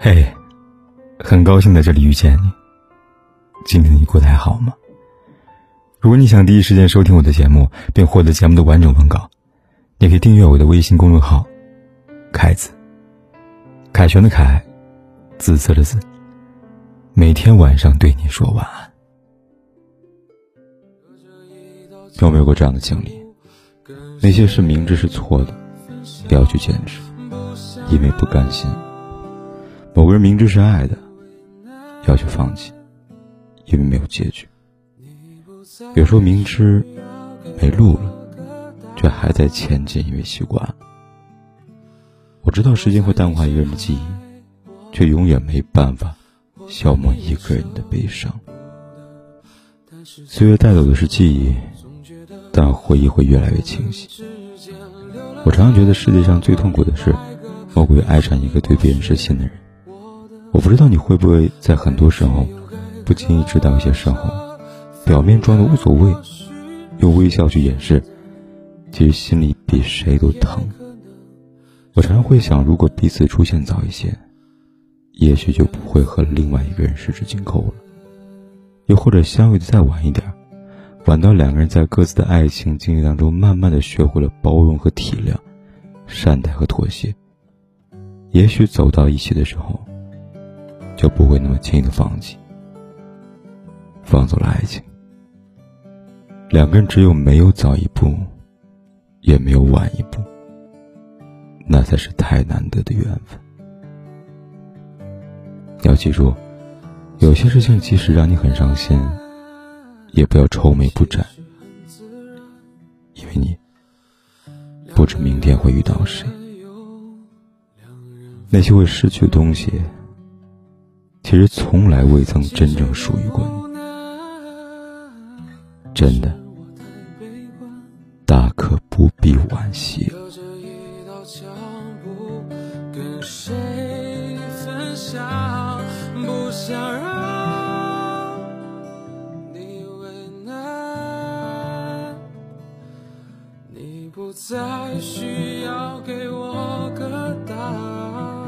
嘿，很高兴在这里遇见你。今天你过得还好吗？如果你想第一时间收听我的节目，并获得节目的完整文稿，你可以订阅我的微信公众号“凯子”。凯旋的凯，紫色的紫。每天晚上对你说晚安。有没有过这样的经历？那些事明知是错的，也要去坚持，因为不甘心。某个人明知是爱的，要去放弃，因为没有结局。有时候明知没路了，却还在前进，因为习惯了。我知道时间会淡化一个人的记忆，却永远没办法消磨一个人的悲伤。岁月带走的是记忆，但回忆会越来越清晰。我常常觉得世界上最痛苦的事，莫过于爱上一个对别人失信的人。我不知道你会不会在很多时候不经意知道一些时候，表面装的无所谓，用微笑去掩饰，其实心里比谁都疼。我常常会想，如果彼此出现早一些，也许就不会和另外一个人十指紧扣了；又或者相遇的再晚一点，晚到两个人在各自的爱情经历当中，慢慢的学会了包容和体谅，善待和妥协，也许走到一起的时候。就不会那么轻易的放弃，放走了爱情。两个人只有没有早一步，也没有晚一步，那才是太难得的缘分。要记住，有些事情即使让你很伤心，也不要愁眉不展，因为你不知明天会遇到谁。那些会失去的东西。其实从来未曾真正属于过你，真的，大可不必惋惜。不再需要给我个答案。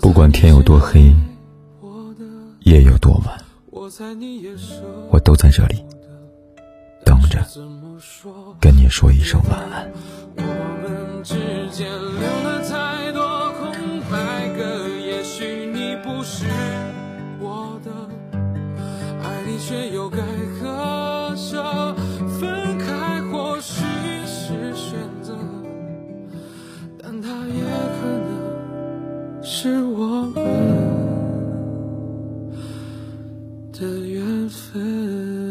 不管天有多黑，夜有多晚，我都在这里等着，跟你说一声晚安。我们之间留了太多空白格，也许你不是我的，爱你却又该。的缘分。